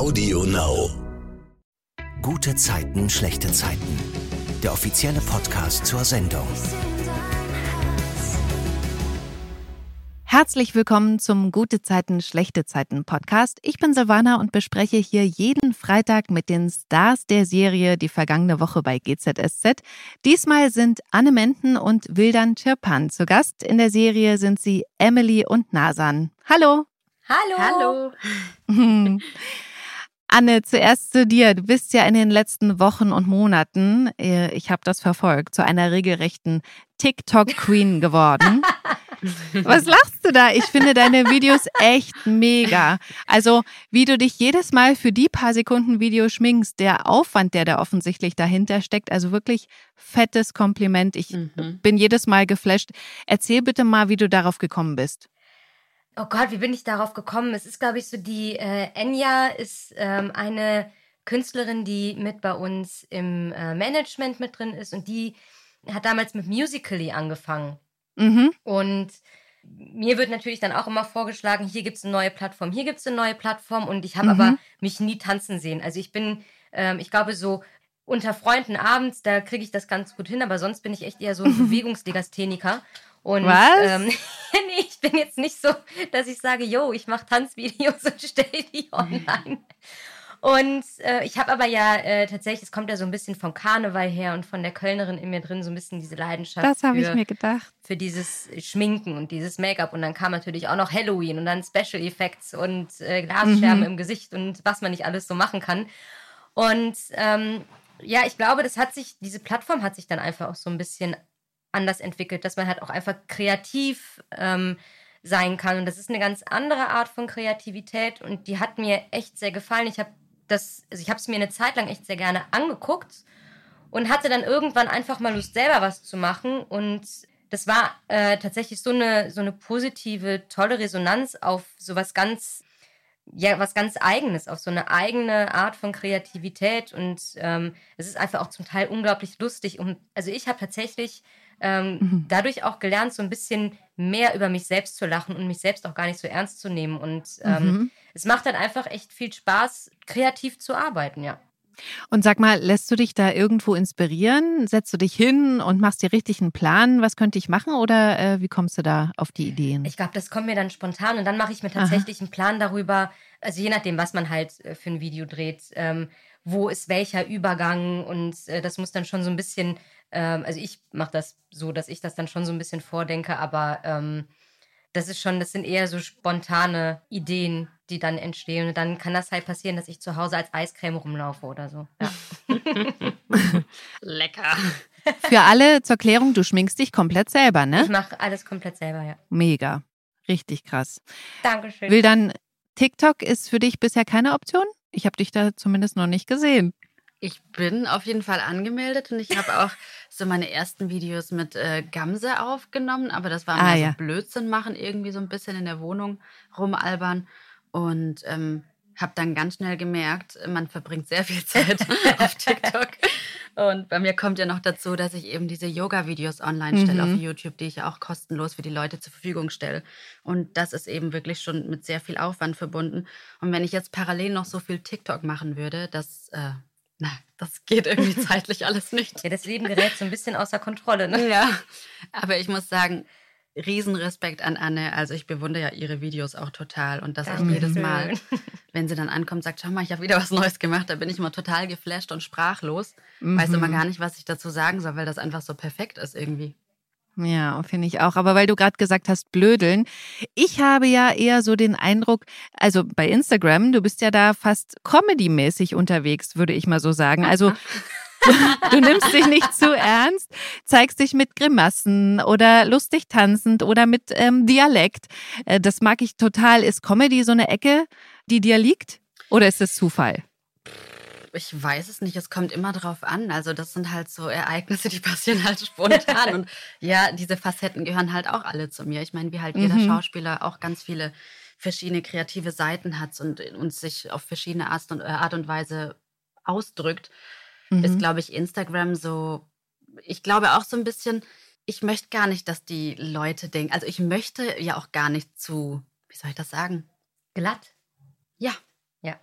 Audio Now. Gute Zeiten, schlechte Zeiten. Der offizielle Podcast zur Sendung. Herzlich willkommen zum Gute Zeiten, schlechte Zeiten Podcast. Ich bin Silvana und bespreche hier jeden Freitag mit den Stars der Serie die vergangene Woche bei GZSZ. Diesmal sind Anne Menten und Wildan Chirpan zu Gast. In der Serie sind sie Emily und Nasan. Hallo. Hallo. Hallo. Anne, zuerst zu dir. Du bist ja in den letzten Wochen und Monaten, äh, ich habe das verfolgt, zu einer regelrechten TikTok-Queen geworden. Was lachst du da? Ich finde deine Videos echt mega. Also, wie du dich jedes Mal für die paar Sekunden Video schminkst, der Aufwand, der da offensichtlich dahinter steckt, also wirklich fettes Kompliment. Ich mhm. bin jedes Mal geflasht. Erzähl bitte mal, wie du darauf gekommen bist. Oh Gott, wie bin ich darauf gekommen? Es ist, glaube ich, so die äh, Enya ist ähm, eine Künstlerin, die mit bei uns im äh, Management mit drin ist und die hat damals mit Musically angefangen. Mhm. Und mir wird natürlich dann auch immer vorgeschlagen, hier gibt es eine neue Plattform, hier gibt es eine neue Plattform und ich habe mhm. aber mich nie tanzen sehen. Also ich bin, ähm, ich glaube, so unter Freunden abends, da kriege ich das ganz gut hin, aber sonst bin ich echt eher so ein Bewegungslegastheniker. Und Was? Ähm, nee, ich bin jetzt nicht so, dass ich sage, yo, ich mache Tanzvideos und stelle die online. Und äh, ich habe aber ja äh, tatsächlich, es kommt ja so ein bisschen vom Karneval her und von der Kölnerin in mir drin so ein bisschen diese Leidenschaft. Das habe ich mir gedacht. Für dieses Schminken und dieses Make-up. Und dann kam natürlich auch noch Halloween und dann Special Effects und äh, Glasscherben mhm. im Gesicht und was man nicht alles so machen kann. Und ähm, ja, ich glaube, das hat sich, diese Plattform hat sich dann einfach auch so ein bisschen anders entwickelt, dass man halt auch einfach kreativ ähm, sein kann. Und das ist eine ganz andere Art von Kreativität und die hat mir echt sehr gefallen. Ich habe das, also ich habe es mir eine Zeit lang echt sehr gerne angeguckt und hatte dann irgendwann einfach mal Lust, selber was zu machen. Und das war äh, tatsächlich so eine, so eine positive, tolle Resonanz auf sowas ganz, ja, was ganz Eigenes, auf so eine eigene Art von Kreativität. Und ähm, es ist einfach auch zum Teil unglaublich lustig. Und also ich habe tatsächlich ähm, mhm. dadurch auch gelernt, so ein bisschen mehr über mich selbst zu lachen und mich selbst auch gar nicht so ernst zu nehmen. Und ähm, mhm. es macht dann einfach echt viel Spaß, kreativ zu arbeiten, ja. Und sag mal, lässt du dich da irgendwo inspirieren? Setzt du dich hin und machst dir richtig einen Plan, was könnte ich machen oder äh, wie kommst du da auf die Ideen? Ich glaube, das kommt mir dann spontan und dann mache ich mir tatsächlich Aha. einen Plan darüber, also je nachdem, was man halt äh, für ein Video dreht, ähm, wo ist welcher Übergang und äh, das muss dann schon so ein bisschen ähm, also ich mache das so, dass ich das dann schon so ein bisschen vordenke, aber ähm, das ist schon, das sind eher so spontane Ideen, die dann entstehen. Und dann kann das halt passieren, dass ich zu Hause als Eiscreme rumlaufe oder so. Ja. Lecker. Für alle zur Klärung, du schminkst dich komplett selber, ne? Ich mache alles komplett selber, ja. Mega. Richtig krass. Dankeschön. Will dann TikTok ist für dich bisher keine Option? Ich habe dich da zumindest noch nicht gesehen. Ich bin auf jeden Fall angemeldet und ich habe auch so meine ersten Videos mit äh, Gamse aufgenommen, aber das war ah, mehr ja. so Blödsinn machen, irgendwie so ein bisschen in der Wohnung rumalbern und ähm, habe dann ganz schnell gemerkt, man verbringt sehr viel Zeit auf TikTok. Und bei mir kommt ja noch dazu, dass ich eben diese Yoga-Videos online stelle mhm. auf YouTube, die ich ja auch kostenlos für die Leute zur Verfügung stelle. Und das ist eben wirklich schon mit sehr viel Aufwand verbunden. Und wenn ich jetzt parallel noch so viel TikTok machen würde, das äh, na, das geht irgendwie zeitlich alles nicht. Ja, das Leben gerät so ein bisschen außer Kontrolle, ne? Ja, aber ich muss sagen, Riesenrespekt an Anne. Also ich bewundere ja ihre Videos auch total und das auch jedes Mal, wenn sie dann ankommt, sagt, schau mal, ich habe wieder was Neues gemacht, da bin ich immer total geflasht und sprachlos. Mhm. Weiß immer gar nicht, was ich dazu sagen soll, weil das einfach so perfekt ist irgendwie. Ja, finde ich auch. Aber weil du gerade gesagt hast, blödeln. Ich habe ja eher so den Eindruck, also bei Instagram, du bist ja da fast comedy-mäßig unterwegs, würde ich mal so sagen. Also du nimmst dich nicht zu ernst, zeigst dich mit Grimassen oder lustig tanzend oder mit ähm, Dialekt. Äh, das mag ich total. Ist Comedy so eine Ecke, die dir liegt? Oder ist es Zufall? Ich weiß es nicht, es kommt immer drauf an. Also das sind halt so Ereignisse, die passieren halt spontan. und ja, diese Facetten gehören halt auch alle zu mir. Ich meine, wie halt jeder mhm. Schauspieler auch ganz viele verschiedene kreative Seiten hat und, und sich auf verschiedene Art und, äh, Art und Weise ausdrückt, mhm. ist, glaube ich, Instagram so, ich glaube auch so ein bisschen, ich möchte gar nicht, dass die Leute denken, also ich möchte ja auch gar nicht zu, wie soll ich das sagen? Glatt? Ja. Ja.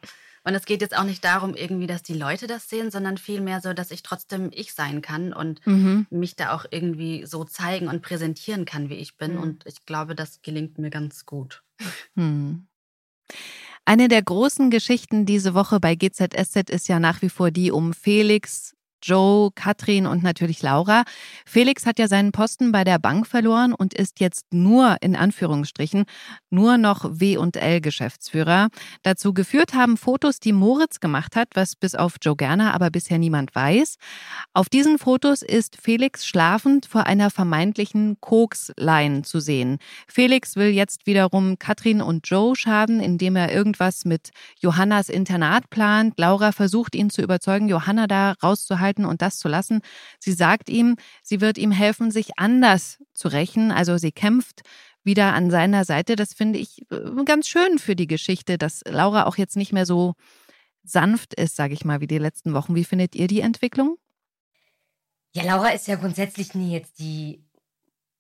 Und es geht jetzt auch nicht darum, irgendwie, dass die Leute das sehen, sondern vielmehr so, dass ich trotzdem ich sein kann und mhm. mich da auch irgendwie so zeigen und präsentieren kann, wie ich bin. Mhm. Und ich glaube, das gelingt mir ganz gut. Mhm. Eine der großen Geschichten diese Woche bei GZSZ ist ja nach wie vor die um Felix Joe, Katrin und natürlich Laura. Felix hat ja seinen Posten bei der Bank verloren und ist jetzt nur in Anführungsstrichen nur noch W&L-Geschäftsführer. Dazu geführt haben Fotos, die Moritz gemacht hat, was bis auf Joe Gerner aber bisher niemand weiß. Auf diesen Fotos ist Felix schlafend vor einer vermeintlichen Kokslein zu sehen. Felix will jetzt wiederum Katrin und Joe schaden, indem er irgendwas mit Johannas Internat plant. Laura versucht ihn zu überzeugen, Johanna da rauszuhalten halten und das zu lassen. Sie sagt ihm, sie wird ihm helfen, sich anders zu rächen. Also sie kämpft wieder an seiner Seite. Das finde ich äh, ganz schön für die Geschichte, dass Laura auch jetzt nicht mehr so sanft ist, sage ich mal, wie die letzten Wochen. Wie findet ihr die Entwicklung? Ja, Laura ist ja grundsätzlich nie jetzt die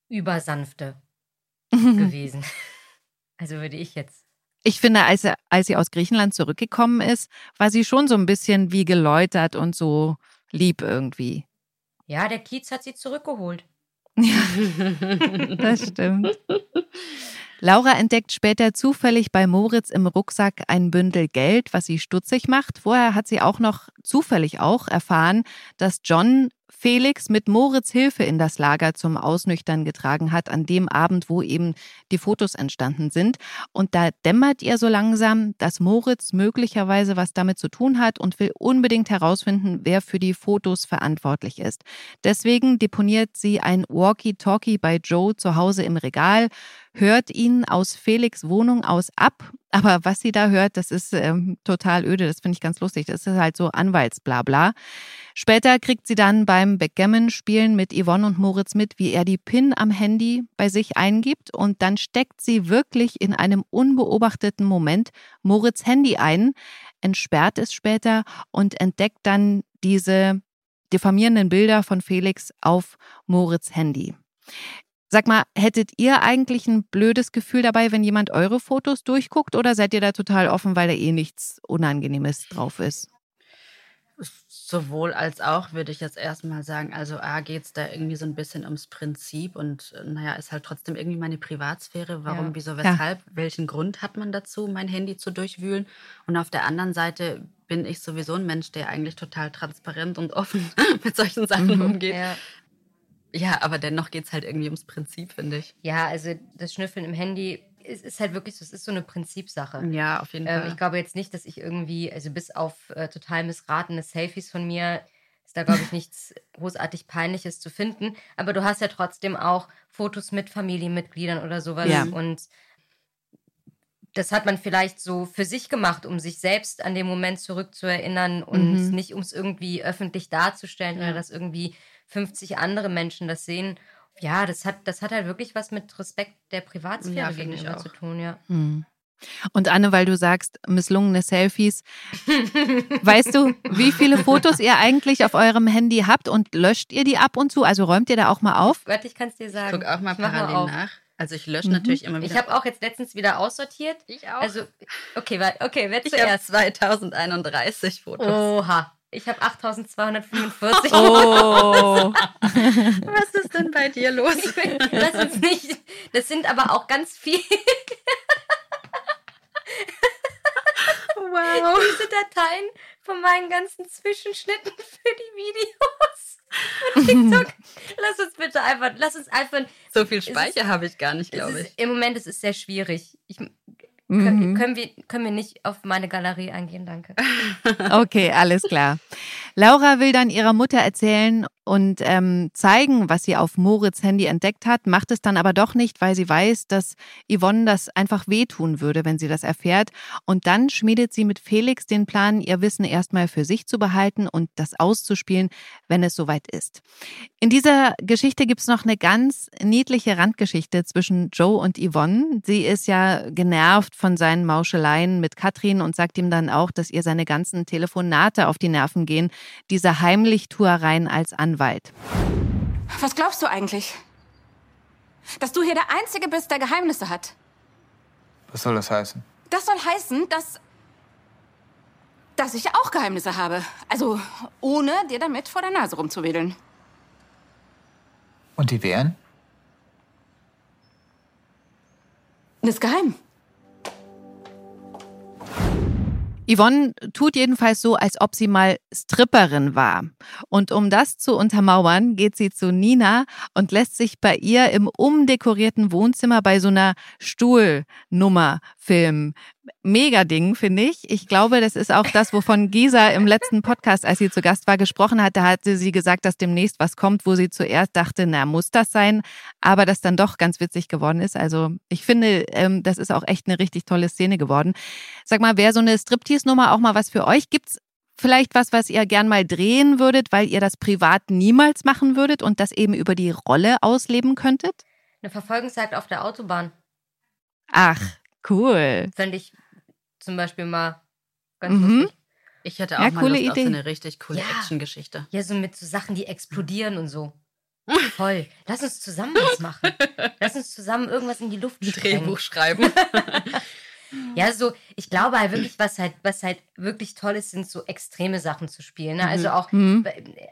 übersanfte gewesen. Also würde ich jetzt ich finde, als, als sie aus Griechenland zurückgekommen ist, war sie schon so ein bisschen wie geläutert und so lieb irgendwie. Ja, der Kiez hat sie zurückgeholt. Ja, das stimmt. Laura entdeckt später zufällig bei Moritz im Rucksack ein Bündel Geld, was sie stutzig macht. Vorher hat sie auch noch zufällig auch erfahren, dass John Felix mit Moritz Hilfe in das Lager zum Ausnüchtern getragen hat, an dem Abend, wo eben die Fotos entstanden sind. Und da dämmert ihr so langsam, dass Moritz möglicherweise was damit zu tun hat und will unbedingt herausfinden, wer für die Fotos verantwortlich ist. Deswegen deponiert sie ein Walkie-Talkie bei Joe zu Hause im Regal, hört ihn aus Felix Wohnung aus ab. Aber was sie da hört, das ist ähm, total öde. Das finde ich ganz lustig. Das ist halt so Anwaltsblabla. Später kriegt sie dann beim Backgammon-Spielen mit Yvonne und Moritz mit, wie er die PIN am Handy bei sich eingibt. Und dann steckt sie wirklich in einem unbeobachteten Moment Moritz Handy ein, entsperrt es später und entdeckt dann diese diffamierenden Bilder von Felix auf Moritz Handy. Sag mal, hättet ihr eigentlich ein blödes Gefühl dabei, wenn jemand eure Fotos durchguckt oder seid ihr da total offen, weil da eh nichts Unangenehmes drauf ist? Sowohl als auch, würde ich jetzt erstmal sagen. Also A geht es da irgendwie so ein bisschen ums Prinzip und naja, ist halt trotzdem irgendwie meine Privatsphäre. Warum, ja. wieso, weshalb? Ja. Welchen Grund hat man dazu, mein Handy zu durchwühlen? Und auf der anderen Seite bin ich sowieso ein Mensch, der eigentlich total transparent und offen mit solchen Sachen mhm. umgeht. Ja. Ja, aber dennoch geht es halt irgendwie ums Prinzip, finde ich. Ja, also das Schnüffeln im Handy ist, ist halt wirklich so, es ist so eine Prinzipsache. Ja, auf jeden ähm, Fall. Ich glaube jetzt nicht, dass ich irgendwie, also bis auf äh, total missratene Selfies von mir, ist da, glaube ich, nichts großartig Peinliches zu finden. Aber du hast ja trotzdem auch Fotos mit Familienmitgliedern oder sowas. Ja. Und das hat man vielleicht so für sich gemacht, um sich selbst an den Moment zurückzuerinnern und mhm. nicht, um es irgendwie öffentlich darzustellen ja. oder dass irgendwie 50 andere Menschen das sehen. Ja, das hat, das hat halt wirklich was mit Respekt der Privatsphäre ja, gegenüber zu tun, ja. Hm. Und Anne, weil du sagst, misslungene Selfies, weißt du, wie viele Fotos ihr eigentlich auf eurem Handy habt und löscht ihr die ab und zu? Also räumt ihr da auch mal auf? Warte, ich kann es dir sagen. Guck auch mal ich parallel nach. Also ich lösche mhm. natürlich immer wieder. Ich habe auch jetzt letztens wieder aussortiert. Ich auch. Also, okay, okay, wer zuerst? Ich habe 2031 Fotos. Oha. Ich habe 8245. Oh. Was ist denn bei dir los? das ist nicht. Das sind aber auch ganz viele. wow. Diese Dateien von meinen ganzen Zwischenschnitten für die Videos. Von TikTok. lass uns bitte einfach, lass uns einfach. So viel Speicher habe ich gar nicht, glaube ich. Im Moment ist es sehr schwierig. Ich, Mhm. Können, wir, können wir nicht auf meine Galerie eingehen, danke. Okay, alles klar. Laura will dann ihrer Mutter erzählen und ähm, zeigen, was sie auf Moritz Handy entdeckt hat, macht es dann aber doch nicht, weil sie weiß, dass Yvonne das einfach wehtun würde, wenn sie das erfährt. Und dann schmiedet sie mit Felix den Plan, ihr Wissen erstmal für sich zu behalten und das auszuspielen, wenn es soweit ist. In dieser Geschichte gibt's noch eine ganz niedliche Randgeschichte zwischen Joe und Yvonne. Sie ist ja genervt von seinen Mauscheleien mit Katrin und sagt ihm dann auch, dass ihr seine ganzen Telefonate auf die Nerven gehen, diese Heimlichtuereien als Anwalt. Was glaubst du eigentlich? Dass du hier der Einzige bist, der Geheimnisse hat. Was soll das heißen? Das soll heißen, dass dass ich auch Geheimnisse habe. Also ohne dir damit vor der Nase rumzuwedeln. Und die wären? Ist geheim. Yvonne tut jedenfalls so, als ob sie mal Stripperin war. Und um das zu untermauern, geht sie zu Nina und lässt sich bei ihr im umdekorierten Wohnzimmer bei so einer Stuhlnummer filmen mega Ding, finde ich. Ich glaube, das ist auch das, wovon Gisa im letzten Podcast, als sie zu Gast war, gesprochen hat. Da hatte sie gesagt, dass demnächst was kommt, wo sie zuerst dachte, na, muss das sein? Aber das dann doch ganz witzig geworden ist. Also ich finde, ähm, das ist auch echt eine richtig tolle Szene geworden. Sag mal, wäre so eine Striptease-Nummer auch mal was für euch? Gibt's vielleicht was, was ihr gern mal drehen würdet, weil ihr das privat niemals machen würdet und das eben über die Rolle ausleben könntet? Eine Verfolgungsjagd auf der Autobahn. Ach, cool. Fände ich zum Beispiel mal ganz Mhm. lustig. Ich hätte auch Ja, mal coole Lust auf Idee. so eine richtig coole Ja. Actiongeschichte. Ja, so mit so Sachen, die explodieren und so. Voll. Lass uns zusammen was machen. Lass uns zusammen irgendwas in die Luft sprengen. Drehbuch schreiben. Ja, so, ich glaube halt wirklich, was halt, was halt wirklich toll ist, sind so extreme Sachen zu spielen. Ne? Also auch Mhm.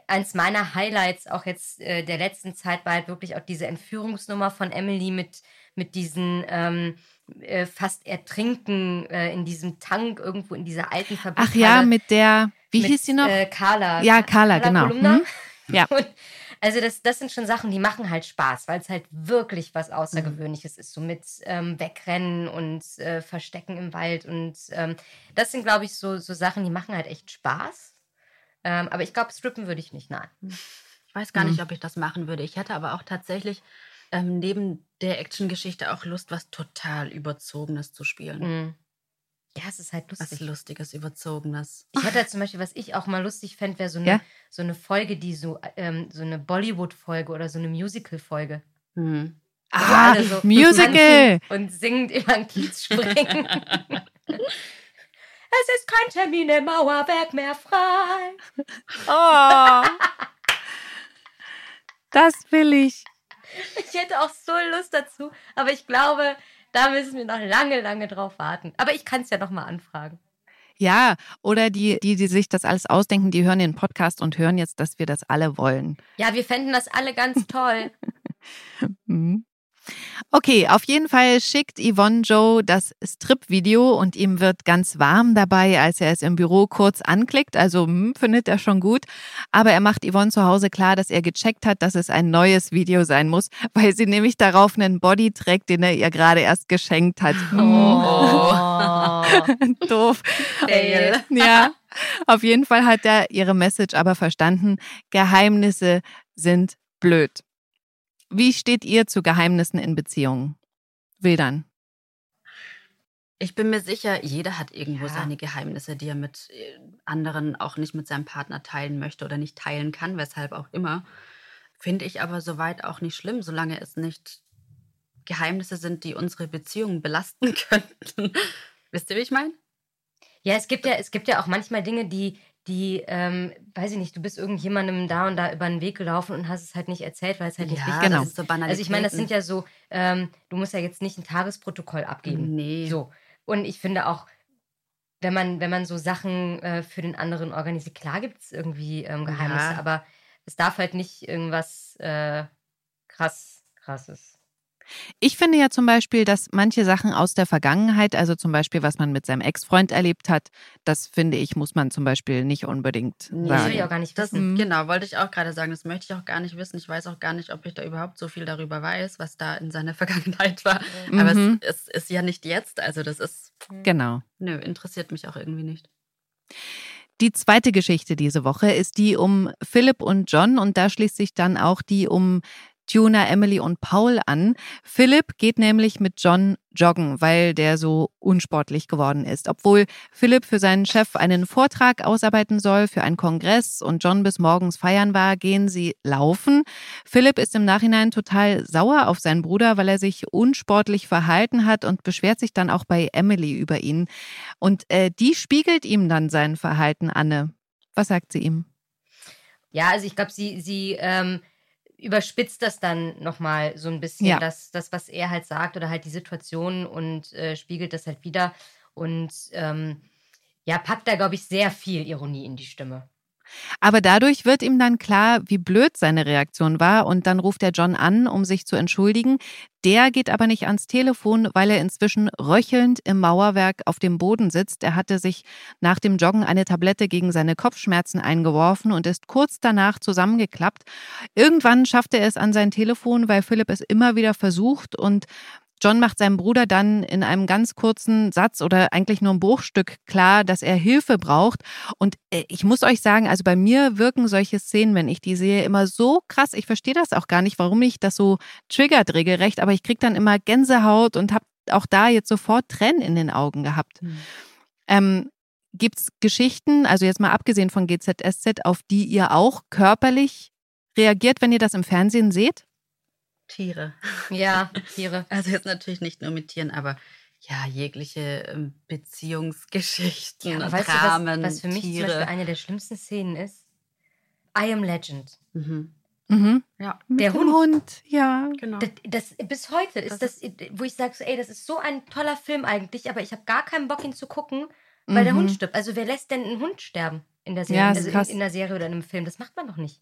eins meiner Highlights auch jetzt äh, der letzten Zeit war halt wirklich auch diese Entführungsnummer von Emily mit, mit diesen ähm, äh, fast Ertrinken äh, in diesem Tank irgendwo in dieser alten Fabrik. Ach ja, mit der, wie hieß sie noch? Äh, Carla. Ja, Carla, genau. Kolumna. Hm? Ja. Und also das, das sind schon Sachen, die machen halt Spaß, weil es halt wirklich was Außergewöhnliches ist, so mit ähm, Wegrennen und äh, Verstecken im Wald. Und ähm, das sind, glaube ich, so, so Sachen, die machen halt echt Spaß. Ähm, aber ich glaube, strippen würde ich nicht, nein. Ich weiß gar nicht, ob ich das machen würde. Ich hätte aber auch tatsächlich ähm, neben der Actiongeschichte auch Lust, was total Überzogenes zu spielen. Mhm. Ja, es ist halt Was lustig. Lustiges, Überzogenes. Ich hätte halt zum Beispiel, was ich auch mal lustig fände, wäre so eine, Ja? so eine Folge, die so, ähm, so eine Bollywood-Folge oder so eine Musical-Folge. Hm. Wo Ah, so Musical. Und singend über den Kiez springen. es ist kein Termin im Mauerwerk mehr frei. Oh. Das will ich. Ich hätte auch so Lust dazu, aber ich glaube, da müssen wir noch lange, lange drauf warten. Aber ich kann es ja noch mal anfragen. Ja, oder die, die, die sich das alles ausdenken, die hören den Podcast und hören jetzt, dass wir das alle wollen. Ja, wir fänden das alle ganz toll. Mhm. Okay, auf jeden Fall schickt Yvonne Joe das Strip-Video und ihm wird ganz warm dabei, als er es im Büro kurz anklickt. Also hm, findet er schon gut. Aber er macht Yvonne zu Hause klar, dass er gecheckt hat, dass es ein neues Video sein muss, weil sie nämlich darauf einen Body trägt, den er ihr gerade erst geschenkt hat. Oh. Doof. Fail. Ja, auf jeden Fall hat er ihre Message aber verstanden. Geheimnisse sind blöd. Wie steht ihr zu Geheimnissen in Beziehungen? Wildern. Ich bin mir sicher, jeder hat irgendwo Ja. seine Geheimnisse, die er mit äh, anderen auch nicht mit seinem Partner teilen möchte oder nicht teilen kann, weshalb auch immer. Finde ich aber soweit auch nicht schlimm, solange es nicht Geheimnisse sind, die unsere Beziehungen belasten könnten. Wisst ihr, wie ich meine? Ja, es gibt ja, es gibt ja auch manchmal Dinge, die, die, ähm, weiß ich nicht, du bist irgendjemandem da und da über den Weg gelaufen und hast es halt nicht erzählt, weil es halt nicht wichtig genau. ist so Also ich meine, das sind ja so, ähm, du musst ja jetzt nicht ein Tagesprotokoll abgeben. Nee. So. Und ich finde auch, wenn man, wenn man so Sachen äh, für den anderen organisiert, klar gibt es irgendwie ähm, Geheimnisse, Ja. aber es darf halt nicht irgendwas äh, krass, krasses. Ich finde ja zum Beispiel, dass manche Sachen aus der Vergangenheit, also zum Beispiel, was man mit seinem Ex-Freund erlebt hat, das finde ich, muss man zum Beispiel nicht unbedingt Nee. Das will ich sagen. auch gar nicht Das, wissen. Mhm. Genau, wollte ich auch gerade sagen. Das möchte ich auch gar nicht wissen. Ich weiß auch gar nicht, ob ich da überhaupt so viel darüber weiß, was da in seiner Vergangenheit war. Aber Mhm. es, es ist ja nicht jetzt. Also das ist, Genau. nö, interessiert mich auch irgendwie nicht. Die zweite Geschichte diese Woche ist die um Philipp und John und da schließt sich dann auch die um Tuna, Emily und Paul an. Philipp geht nämlich mit John joggen, weil der so unsportlich geworden ist. Obwohl Philipp für seinen Chef einen Vortrag ausarbeiten soll für einen Kongress und John bis morgens feiern war, gehen sie laufen. Philipp ist im Nachhinein total sauer auf seinen Bruder, weil er sich unsportlich verhalten hat und beschwert sich dann auch bei Emily über ihn. Und äh, die spiegelt ihm dann sein Verhalten, Anne. Was sagt sie ihm? Ja, also ich glaube, sie, sie ähm, überspitzt das dann nochmal so ein bisschen, Ja. das, das, was er halt sagt oder halt die Situation und äh, spiegelt das halt wieder. Und ähm, Ja, packt da, glaube ich, sehr viel Ironie in die Stimme. Aber dadurch wird ihm dann klar, wie blöd seine Reaktion war und dann ruft er John an, um sich zu entschuldigen. Der geht aber nicht ans Telefon, weil er inzwischen röchelnd im Mauerwerk auf dem Boden sitzt. Er hatte sich nach dem Joggen eine Tablette gegen seine Kopfschmerzen eingeworfen und ist kurz danach zusammengeklappt. Irgendwann schafft er es an sein Telefon, weil Philipp es immer wieder versucht und John macht seinem Bruder dann in einem ganz kurzen Satz oder eigentlich nur ein Bruchstück klar, dass er Hilfe braucht. Und äh, ich muss euch sagen, also bei mir wirken solche Szenen, wenn ich die sehe, immer so krass. Ich verstehe das auch gar nicht, warum mich das so triggert regelrecht, aber ich kriege dann immer Gänsehaut und habe auch da jetzt sofort Tränen in den Augen gehabt. Mhm. Ähm, Gibt es Geschichten, also jetzt mal abgesehen von GZSZ, auf die ihr auch körperlich reagiert, wenn ihr das im Fernsehen seht? Tiere. Ja, Tiere. Also jetzt natürlich nicht nur mit Tieren, aber ja, jegliche ähm, Beziehungsgeschichten, ja, weißt Dramen, du, was, was für mich Tiere. zum Beispiel eine der schlimmsten Szenen ist? I Am Legend. Mhm. Mhm. Ja. Mit der Hund. Hund. Ja, genau. Das, das, bis heute ist das, das wo ich sage, so, ey, das ist so ein toller Film eigentlich, aber ich habe gar keinen Bock, ihn zu gucken, weil mhm. der Hund stirbt. Also wer lässt denn einen Hund sterben in der Serie, ja, also in, in der Serie oder in einem Film? Das macht man doch nicht.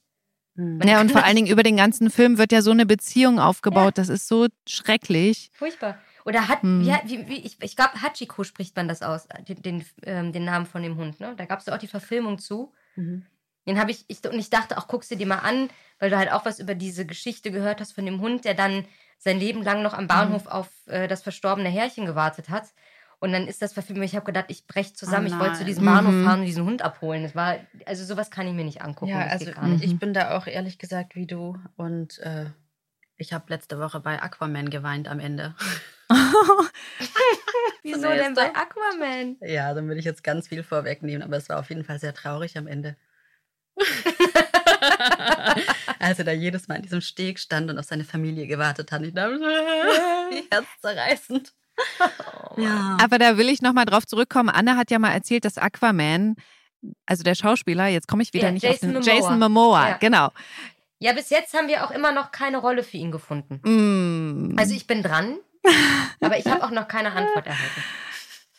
Mhm. Ja, und vor allen Dingen über den ganzen Film wird ja so eine Beziehung aufgebaut. Ja. Das ist so schrecklich. Furchtbar. Oder hat, hm. ja, wie, wie, ich, ich glaube, Hachiko spricht man das aus, den, den, ähm, den Namen von dem Hund. Ne? Da gab es auch die Verfilmung zu. Mhm. Den habe ich, ich, und ich dachte auch, guckst du dir mal an, weil du halt auch was über diese Geschichte gehört hast von dem Hund, der dann sein Leben lang noch am Bahnhof mhm. auf äh, das verstorbene Herrchen gewartet hat. Und dann ist das verfilmt. Ich habe gedacht, ich breche zusammen. Oh ich wollte zu diesem Bahnhof mhm. fahren und diesen Hund abholen. Das war, also sowas kann ich mir nicht angucken. Ja, also ich bin da auch ehrlich gesagt wie du. Und äh, ich habe letzte Woche bei Aquaman geweint am Ende. Wieso denn bei Aquaman? Ja, dann will ich jetzt ganz viel vorwegnehmen, aber es war auf jeden Fall sehr traurig am Ende. also da jedes Mal in diesem Steg stand und auf seine Familie gewartet hat. Ich dachte, herzzerreißend. Oh, ja. Aber da will ich nochmal drauf zurückkommen. Anne hat ja mal erzählt, dass Aquaman, also der Schauspieler, jetzt komme ich wieder ja, nicht Jason auf den Momoa. Jason Momoa, ja. genau. Ja, bis jetzt haben wir auch immer noch keine Rolle für ihn gefunden. Mm. Also ich bin dran, aber ich habe auch noch keine Antwort erhalten.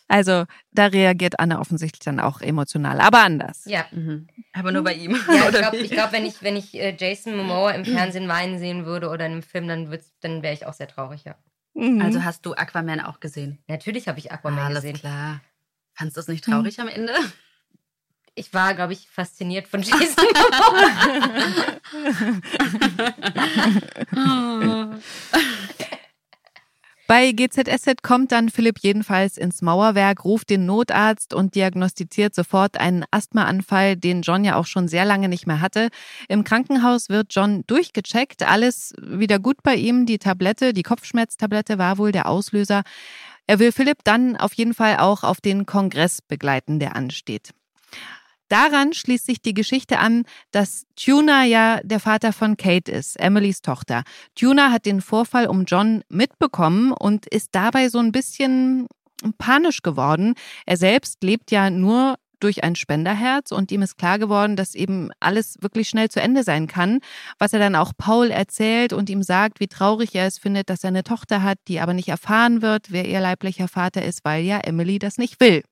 Also da reagiert Anne offensichtlich dann auch emotional, aber anders. Ja. Mhm. Aber nur bei ihm. Ja, ich glaube, glaub, wenn ich, wenn ich äh, Jason Momoa im Fernsehen weinen sehen würde oder in einem Film, dann, dann wäre ich auch sehr traurig, ja. Mhm. Also hast du Aquaman auch gesehen? Natürlich habe ich Aquaman ah, Alles gesehen. klar. Fandest du es nicht traurig mhm. am Ende? Ich war, glaube ich, fasziniert von Jason. Bei GZSZ kommt dann Philipp jedenfalls ins Mauerwerk, ruft den Notarzt und diagnostiziert sofort einen Asthmaanfall, den John ja auch schon sehr lange nicht mehr hatte. Im Krankenhaus wird John durchgecheckt, alles wieder gut bei ihm. Die Tablette, die Kopfschmerztablette war wohl der Auslöser. Er will Philipp dann auf jeden Fall auch auf den Kongress begleiten, der ansteht. Daran schließt sich die Geschichte an, dass Tuna ja der Vater von Kate ist, Emilys Tochter. Tuna hat den Vorfall um John mitbekommen und ist dabei so ein bisschen panisch geworden. Er selbst lebt ja nur durch ein Spenderherz und ihm ist klar geworden, dass eben alles wirklich schnell zu Ende sein kann, was er dann auch Paul erzählt und ihm sagt, wie traurig er es findet, dass er eine Tochter hat, die aber nicht erfahren wird, wer ihr leiblicher Vater ist, weil ja Emily das nicht will.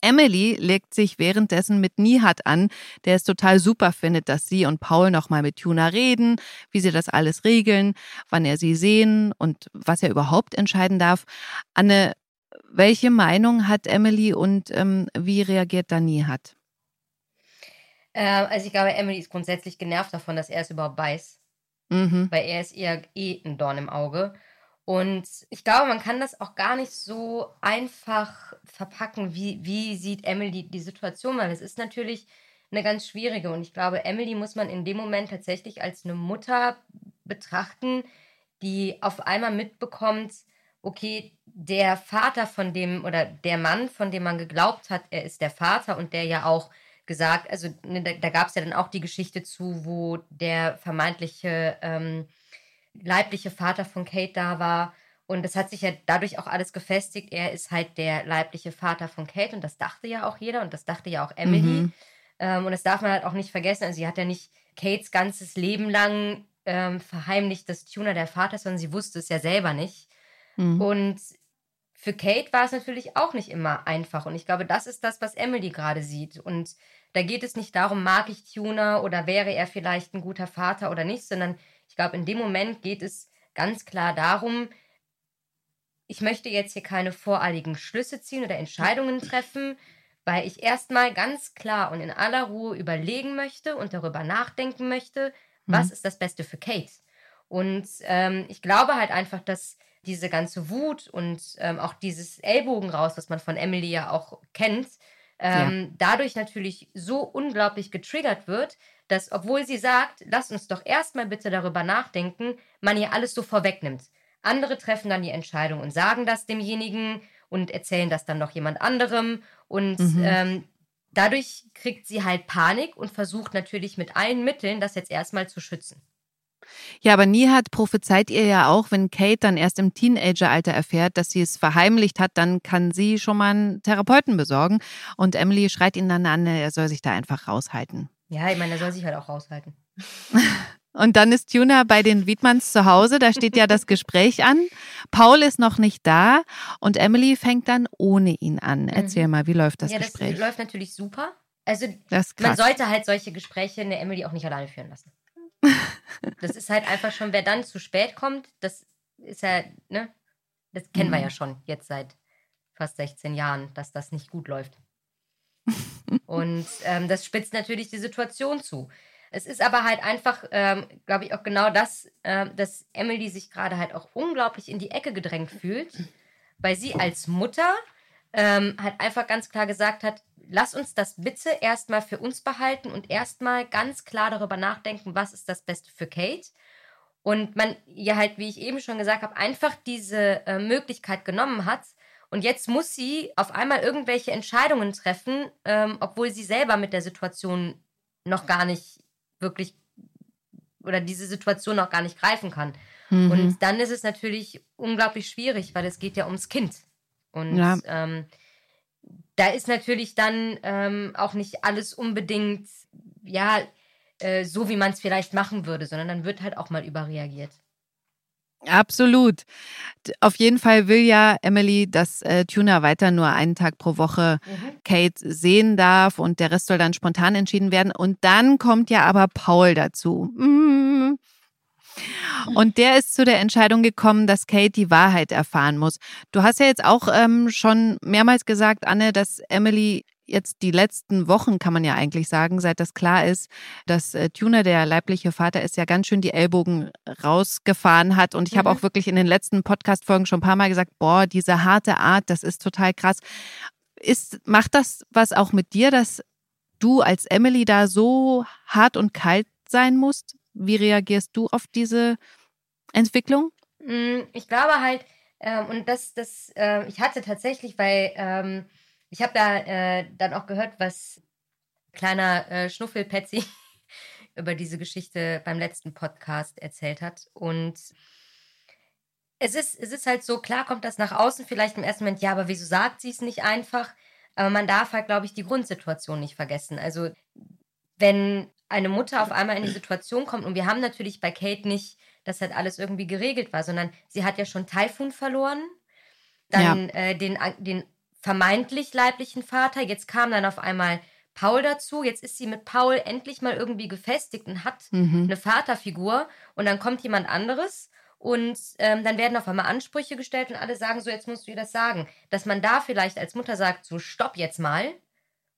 Emily legt sich währenddessen mit Nihat an, der es total super findet, dass sie und Paul nochmal mit Tuna reden, wie sie das alles regeln, wann er sie sehen und was er überhaupt entscheiden darf. Anne, welche Meinung hat Emily und ähm, wie reagiert da Nihat? Äh, also ich glaube, Emily ist grundsätzlich genervt davon, dass er es überhaupt weiß. Mhm. Weil er ist eher eh ein Dorn im Auge. Und ich glaube, man kann das auch gar nicht so einfach verpacken, wie, wie sieht Emily die Situation, weil es ist natürlich eine ganz schwierige. Und ich glaube, Emily muss man in dem Moment tatsächlich als eine Mutter betrachten, die auf einmal mitbekommt, okay, der Vater von dem oder der Mann, von dem man geglaubt hat, er ist der Vater und der ja auch gesagt, also ne, da, da gab es ja dann auch die Geschichte zu, wo der vermeintliche ähm, leibliche Vater von Kate da war. Und das hat sich ja dadurch auch alles gefestigt. Er ist halt der leibliche Vater von Kate und das dachte ja auch jeder und das dachte ja auch Emily. Mhm. Ähm, und das darf man halt auch nicht vergessen. Also sie hat ja nicht Kates ganzes Leben lang ähm, verheimlicht, dass Tuna der Vater ist, sondern sie wusste es ja selber nicht. Mhm. Und für Kate war es natürlich auch nicht immer einfach. Und ich glaube, das ist das, was Emily gerade sieht. Und da geht es nicht darum, mag ich Tuna oder wäre er vielleicht ein guter Vater oder nicht, sondern ich glaube, in dem Moment geht es ganz klar darum, ich möchte jetzt hier keine voreiligen Schlüsse ziehen oder Entscheidungen treffen, weil ich erstmal ganz klar und in aller Ruhe überlegen möchte und darüber nachdenken möchte, was mhm. ist das Beste für Kate. Und ähm, ich glaube halt einfach, dass diese ganze Wut und ähm, auch dieses Ellbogen raus, was man von Emily ja auch kennt, ähm, ja. dadurch natürlich so unglaublich getriggert wird, dass obwohl sie sagt, lass uns doch erstmal bitte darüber nachdenken, man ihr alles so vorwegnimmt. Andere treffen dann die Entscheidung und sagen das demjenigen und erzählen das dann noch jemand anderem und mhm. ähm, dadurch kriegt sie halt Panik und versucht natürlich mit allen Mitteln, das jetzt erstmal zu schützen. Ja, aber Nihat prophezeit ihr ja auch, wenn Kate dann erst im Teenageralter erfährt, dass sie es verheimlicht hat, dann kann sie schon mal einen Therapeuten besorgen. Und Emily schreit ihn dann an, er soll sich da einfach raushalten. Ja, ich meine, er soll sich halt auch raushalten. Und dann ist Tuna bei den Wiedmanns zu Hause, da steht ja das Gespräch an. Paul ist noch nicht da und Emily fängt dann ohne ihn an. Mhm. Erzähl mal, wie läuft das ja, Gespräch? Das läuft natürlich super. Also man sollte halt solche Gespräche in der Emily auch nicht alleine führen lassen. Das ist halt einfach schon, wer dann zu spät kommt, das ist ja, ne? Das kennen mhm. wir ja schon jetzt seit fast 16 Jahren, dass das nicht gut läuft. Und ähm, das spitzt natürlich die Situation zu. Es ist aber halt einfach, ähm, glaube ich, auch genau das, äh, dass Emily sich gerade halt auch unglaublich in die Ecke gedrängt fühlt, weil sie als Mutter ähm, halt einfach ganz klar gesagt hat, lass uns das bitte erstmal für uns behalten und erstmal ganz klar darüber nachdenken, was ist das Beste für Kate. Und man ihr halt, wie ich eben schon gesagt habe, einfach diese äh, Möglichkeit genommen hat. Und jetzt muss sie auf einmal irgendwelche Entscheidungen treffen, ähm, obwohl sie selber mit der Situation noch gar nicht wirklich oder diese Situation noch gar nicht greifen kann. Mhm. Und dann ist es natürlich unglaublich schwierig, weil es geht ja ums Kind. Und ja. ähm, da ist natürlich dann ähm, auch nicht alles unbedingt, ja, äh, so wie man es vielleicht machen würde, sondern dann wird halt auch mal überreagiert. Absolut. Auf jeden Fall will ja Emily, dass äh, Tuna weiter nur einen Tag pro Woche mhm. Kate sehen darf und der Rest soll dann spontan entschieden werden. Und dann kommt ja aber Paul dazu. Mm. Und der ist zu der Entscheidung gekommen, dass Kate die Wahrheit erfahren muss. Du hast ja jetzt auch ähm, schon mehrmals gesagt, Anne, dass Emily jetzt die letzten Wochen, kann man ja eigentlich sagen, seit das klar ist, dass äh, Tuna, der leibliche Vater ist, ja ganz schön die Ellbogen rausgefahren hat. Und ich mhm. habe auch wirklich in den letzten Podcast-Folgen schon ein paar Mal gesagt, boah, diese harte Art, das ist total krass. Ist, macht das was auch mit dir, dass du als Emily da so hart und kalt sein musst? Wie reagierst du auf diese Entwicklung? Mm, ich glaube halt, ähm, und das, das, äh, ich hatte tatsächlich, weil ähm, ich habe da äh, dann auch gehört, was kleiner äh, Schnuffelpetzi über diese Geschichte beim letzten Podcast erzählt hat. Und es ist, es ist halt so, klar kommt das nach außen vielleicht im ersten Moment, ja, aber wieso sagt sie es nicht einfach? Aber man darf halt, glaube ich, die Grundsituation nicht vergessen. Also, wenn eine Mutter auf einmal in die Situation kommt. Und wir haben natürlich bei Kate nicht, dass halt alles irgendwie geregelt war, sondern sie hat ja schon Typhoon verloren, dann ja. äh, den, den vermeintlich leiblichen Vater. Jetzt kam dann auf einmal Paul dazu. Jetzt ist sie mit Paul endlich mal irgendwie gefestigt und hat mhm. eine Vaterfigur. Und dann kommt jemand anderes. Und ähm, dann werden auf einmal Ansprüche gestellt und alle sagen so, jetzt musst du ihr das sagen. Dass man da vielleicht als Mutter sagt, so stopp jetzt mal.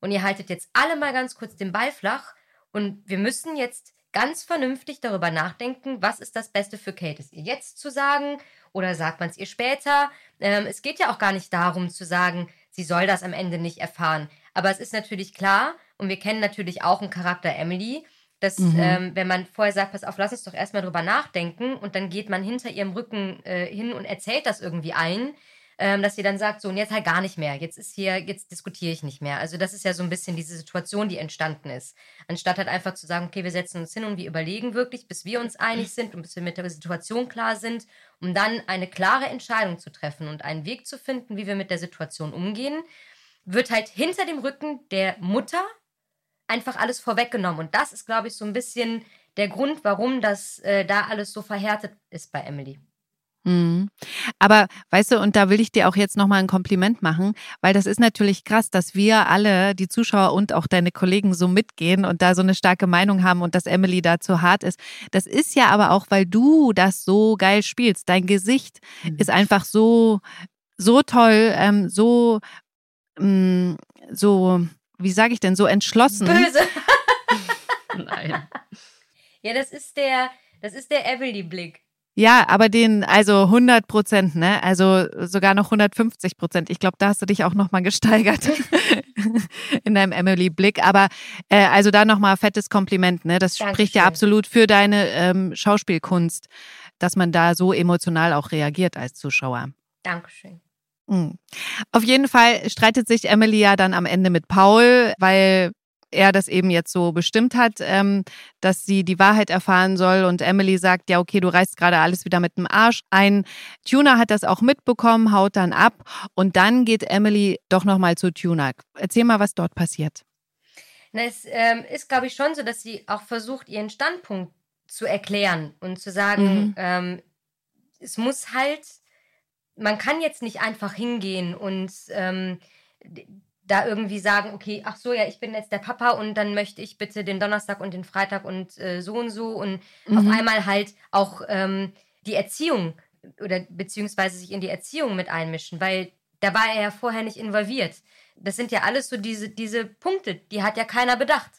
Und ihr haltet jetzt alle mal ganz kurz den Ball flach und wir müssen jetzt ganz vernünftig darüber nachdenken, was ist das Beste für Kate? Ist ihr jetzt zu sagen oder sagt man es ihr später? Ähm, es geht ja auch gar nicht darum zu sagen, sie soll das am Ende nicht erfahren. Aber es ist natürlich klar, und wir kennen natürlich auch einen Charakter Emily, dass mhm. ähm, wenn man vorher sagt, pass auf, lass uns doch erstmal drüber nachdenken und dann geht man hinter ihrem Rücken äh, hin und erzählt das irgendwie ein, ähm, dass sie dann sagt, so und jetzt halt gar nicht mehr. Jetzt ist hier, jetzt diskutiere ich nicht mehr. Also das ist ja so ein bisschen diese Situation, die entstanden ist. Anstatt halt einfach zu sagen, okay, wir setzen uns hin und wir überlegen wirklich, bis wir uns einig sind und bis wir mit der Situation klar sind, um dann eine klare Entscheidung zu treffen und einen Weg zu finden, wie wir mit der Situation umgehen, wird halt hinter dem Rücken der Mutter einfach alles vorweggenommen. Und das ist, glaube ich, so ein bisschen der Grund, warum das äh, da alles so verhärtet ist bei Emily. Mhm. Aber weißt du, und da will ich dir auch jetzt nochmal ein Kompliment machen, weil das ist natürlich krass, dass wir alle, die Zuschauer und auch deine Kollegen so mitgehen und da so eine starke Meinung haben und dass Emily da zu hart ist. Das ist ja aber auch, weil du das so geil spielst. Dein Gesicht mhm. ist einfach so, so toll, ähm, so, ähm, so, wie sage ich denn, so entschlossen. Böse. Nein. Ja, das ist der, das ist der Emily-Blick. Ja, aber den, also 100 Prozent, ne? Also sogar noch 150 Prozent. Ich glaube, da hast du dich auch nochmal gesteigert in deinem Emily-Blick. Aber äh, also da nochmal fettes Kompliment, ne? Das Dankeschön. spricht ja absolut für deine ähm, Schauspielkunst, dass man da so emotional auch reagiert als Zuschauer. Dankeschön. Mhm. Auf jeden Fall streitet sich Emily ja dann am Ende mit Paul, weil er das eben jetzt so bestimmt hat, ähm, dass sie die Wahrheit erfahren soll. Und Emily sagt, ja, okay, du reißt gerade alles wieder mit dem Arsch ein. Tuna hat das auch mitbekommen, haut dann ab. Und dann geht Emily doch nochmal zu Tuna. Erzähl mal, was dort passiert. Na, es ähm, ist, glaube ich, schon so, dass sie auch versucht, ihren Standpunkt zu erklären und zu sagen, mhm. ähm, es muss halt, man kann jetzt nicht einfach hingehen und ähm, da irgendwie sagen, okay, ach so, ja, ich bin jetzt der Papa und dann möchte ich bitte den Donnerstag und den Freitag und äh, so und so und mhm. auf einmal halt auch ähm, die Erziehung oder beziehungsweise sich in die Erziehung mit einmischen, weil da war er ja vorher nicht involviert. Das sind ja alles so diese, diese Punkte, die hat ja keiner bedacht.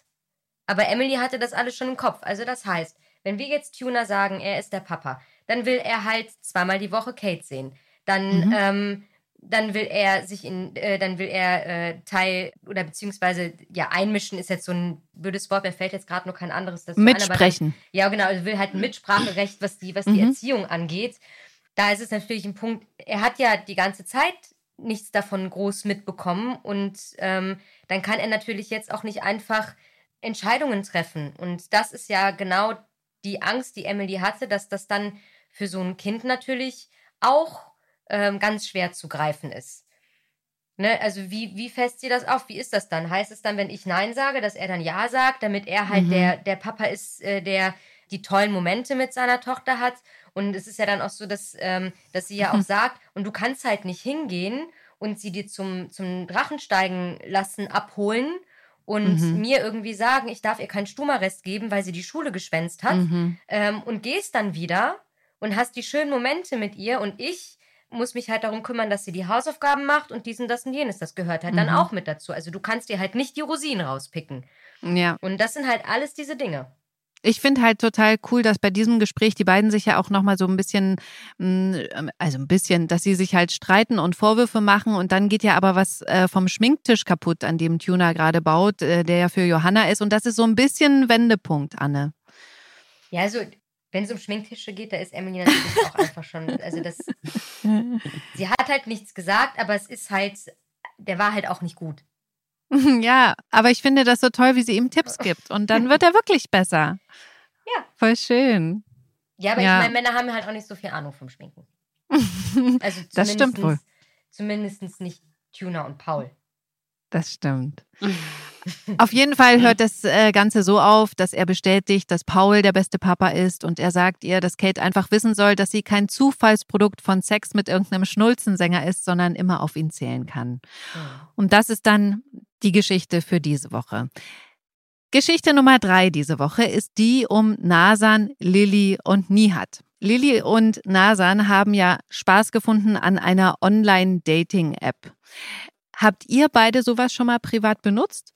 Aber Emily hatte das alles schon im Kopf. Also das heißt, wenn wir jetzt Tuna sagen, er ist der Papa, dann will er halt zweimal die Woche Kate sehen. Dann mhm. ähm, dann will er sich in, äh, dann will er äh, Teil oder beziehungsweise ja einmischen ist jetzt so ein blödes Wort, mir fällt jetzt gerade nur kein anderes dazu Mitsprechen. Ein, dann, ja, genau, er will halt ein Mitspracherecht, was die, was die mhm. Erziehung angeht. Da ist es natürlich ein Punkt, er hat ja die ganze Zeit nichts davon groß mitbekommen und ähm, dann kann er natürlich jetzt auch nicht einfach Entscheidungen treffen. Und das ist ja genau die Angst, die Emily hatte, dass das dann für so ein Kind natürlich auch ähm, ganz schwer zu greifen ist. Ne? Also wie, wie fest sie das auf? Wie ist das dann? Heißt es dann, wenn ich Nein sage, dass er dann Ja sagt, damit er halt mhm. der, der Papa ist, äh, der die tollen Momente mit seiner Tochter hat? Und es ist ja dann auch so, dass, ähm, dass sie ja mhm. auch sagt, und du kannst halt nicht hingehen und sie dir zum, zum Drachensteigen lassen abholen und mhm. mir irgendwie sagen, ich darf ihr keinen Stumarrest geben, weil sie die Schule geschwänzt hat mhm. ähm, und gehst dann wieder und hast die schönen Momente mit ihr und ich muss mich halt darum kümmern, dass sie die Hausaufgaben macht und diesen, das und jenes. Das gehört halt mhm. dann auch mit dazu. Also du kannst dir halt nicht die Rosinen rauspicken. Ja. Und das sind halt alles diese Dinge. Ich finde halt total cool, dass bei diesem Gespräch die beiden sich ja auch nochmal so ein bisschen, mm, also ein bisschen, dass sie sich halt streiten und Vorwürfe machen und dann geht ja aber was äh, vom Schminktisch kaputt, an dem Tuna gerade baut, äh, der ja für Johanna ist und das ist so ein bisschen Wendepunkt, Anne. Ja, also wenn es um Schminktische geht, da ist Emily natürlich auch einfach schon, also das, sie hat halt nichts gesagt, aber es ist halt, der war halt auch nicht gut. Ja, aber ich finde das so toll, wie sie ihm Tipps gibt und dann wird er wirklich besser. Ja. Voll schön. Ja, aber ja. ich meine, Männer haben halt auch nicht so viel Ahnung vom Schminken. Also das stimmt wohl. Zumindest nicht Tuna und Paul. Das stimmt. Auf jeden Fall hört das äh, Ganze so auf, dass er bestätigt, dass Paul der beste Papa ist und er sagt ihr, dass Kate einfach wissen soll, dass sie kein Zufallsprodukt von Sex mit irgendeinem Schnulzensänger ist, sondern immer auf ihn zählen kann. Und das ist dann die Geschichte für diese Woche. Geschichte Nummer drei diese Woche ist die um Nasan, Lilly und Nihat. Lilly und Nasan haben ja Spaß gefunden an einer Online-Dating-App. Habt ihr beide sowas schon mal privat benutzt?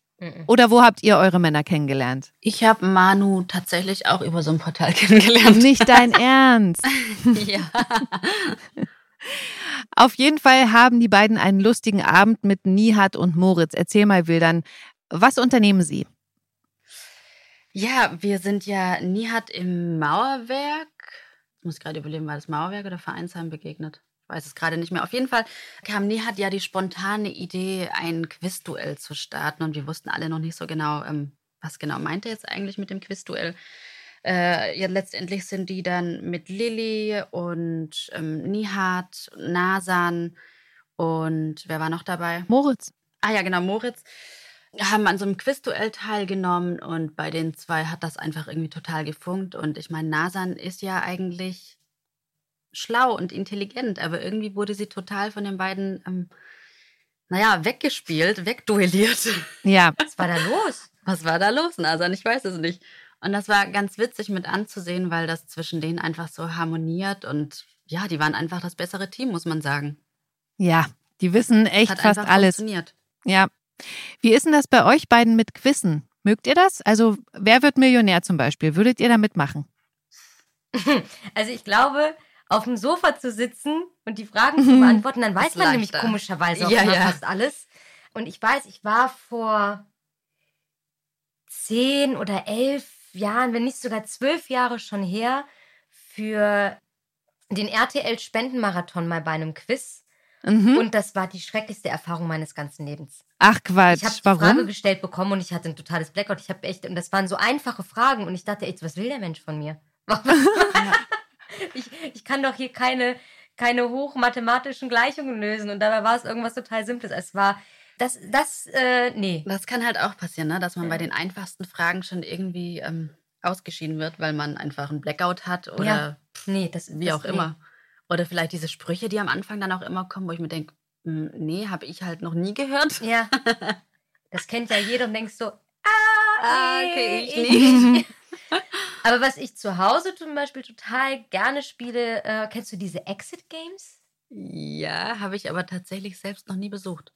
Oder wo habt ihr eure Männer kennengelernt? Ich habe Manu tatsächlich auch über so ein Portal kennengelernt. Nicht dein Ernst. ja. Auf jeden Fall haben die beiden einen lustigen Abend mit Nihat und Moritz. Erzähl mal, Wildern, was unternehmen sie? Ja, wir sind ja Nihat im Mauerwerk. Ich muss gerade überlegen, war das Mauerwerk oder Vereinsheim begegnet? Weiß es gerade nicht mehr. Auf jeden Fall kam Nihat ja die spontane Idee, ein Quizduell zu starten und wir wussten alle noch nicht so genau, ähm, was genau meinte er jetzt eigentlich mit dem Quizduell. Äh, ja, letztendlich sind die dann mit Lilly und ähm, Nihat, Nasan und wer war noch dabei? Moritz. Ah ja, genau, Moritz. Haben an so einem Quizduell teilgenommen und bei den zwei hat das einfach irgendwie total gefunkt. Und ich meine, Nasan ist ja eigentlich schlau und intelligent, aber irgendwie wurde sie total von den beiden, ähm, naja, weggespielt, wegduelliert. Ja. Was war da los? Was war da los, Nasan? Ich weiß es nicht. Und das war ganz witzig mit anzusehen, weil das zwischen denen einfach so harmoniert und ja, die waren einfach das bessere Team, muss man sagen. Ja, die wissen echt Hat fast einfach alles. funktioniert. Ja. Wie ist denn das bei euch beiden mit Quizzen? Mögt ihr das? Also, wer wird Millionär zum Beispiel? Würdet ihr da mitmachen? Also ich glaube, auf dem Sofa zu sitzen und die Fragen zu beantworten, dann weiß man nämlich komischerweise auch Ja, ja. fast alles. Und ich weiß, ich war vor zehn oder elf Jahren, wenn nicht sogar zwölf Jahre schon her, für den RTL-Spendenmarathon mal bei einem Quiz. Mhm. Und das war die schrecklichste Erfahrung meines ganzen Lebens. Ach Quatsch, Ich habe Frage warum? gestellt bekommen und ich hatte ein totales Blackout. Ich habe echt, und das waren so einfache Fragen und ich dachte echt, was will der Mensch von mir? ich, ich kann doch hier keine, keine hochmathematischen Gleichungen lösen und dabei war es irgendwas total Simples. Es war, das, das, äh, nee. Das kann halt auch passieren, ne? dass man bei den einfachsten Fragen schon irgendwie ähm, ausgeschieden wird, weil man einfach einen Blackout hat oder Ja, Nee, das wie das, auch nee. immer. Oder vielleicht diese Sprüche, die am Anfang dann auch immer kommen, wo ich mir denke, nee, habe ich halt noch nie gehört. Ja. Das kennt ja jeder und denkst so, ah, Ah, okay, ich ich nicht. Aber was ich zu Hause zum Beispiel total gerne spiele, äh, kennst du diese Exit Games? Ja, habe ich aber tatsächlich selbst noch nie besucht.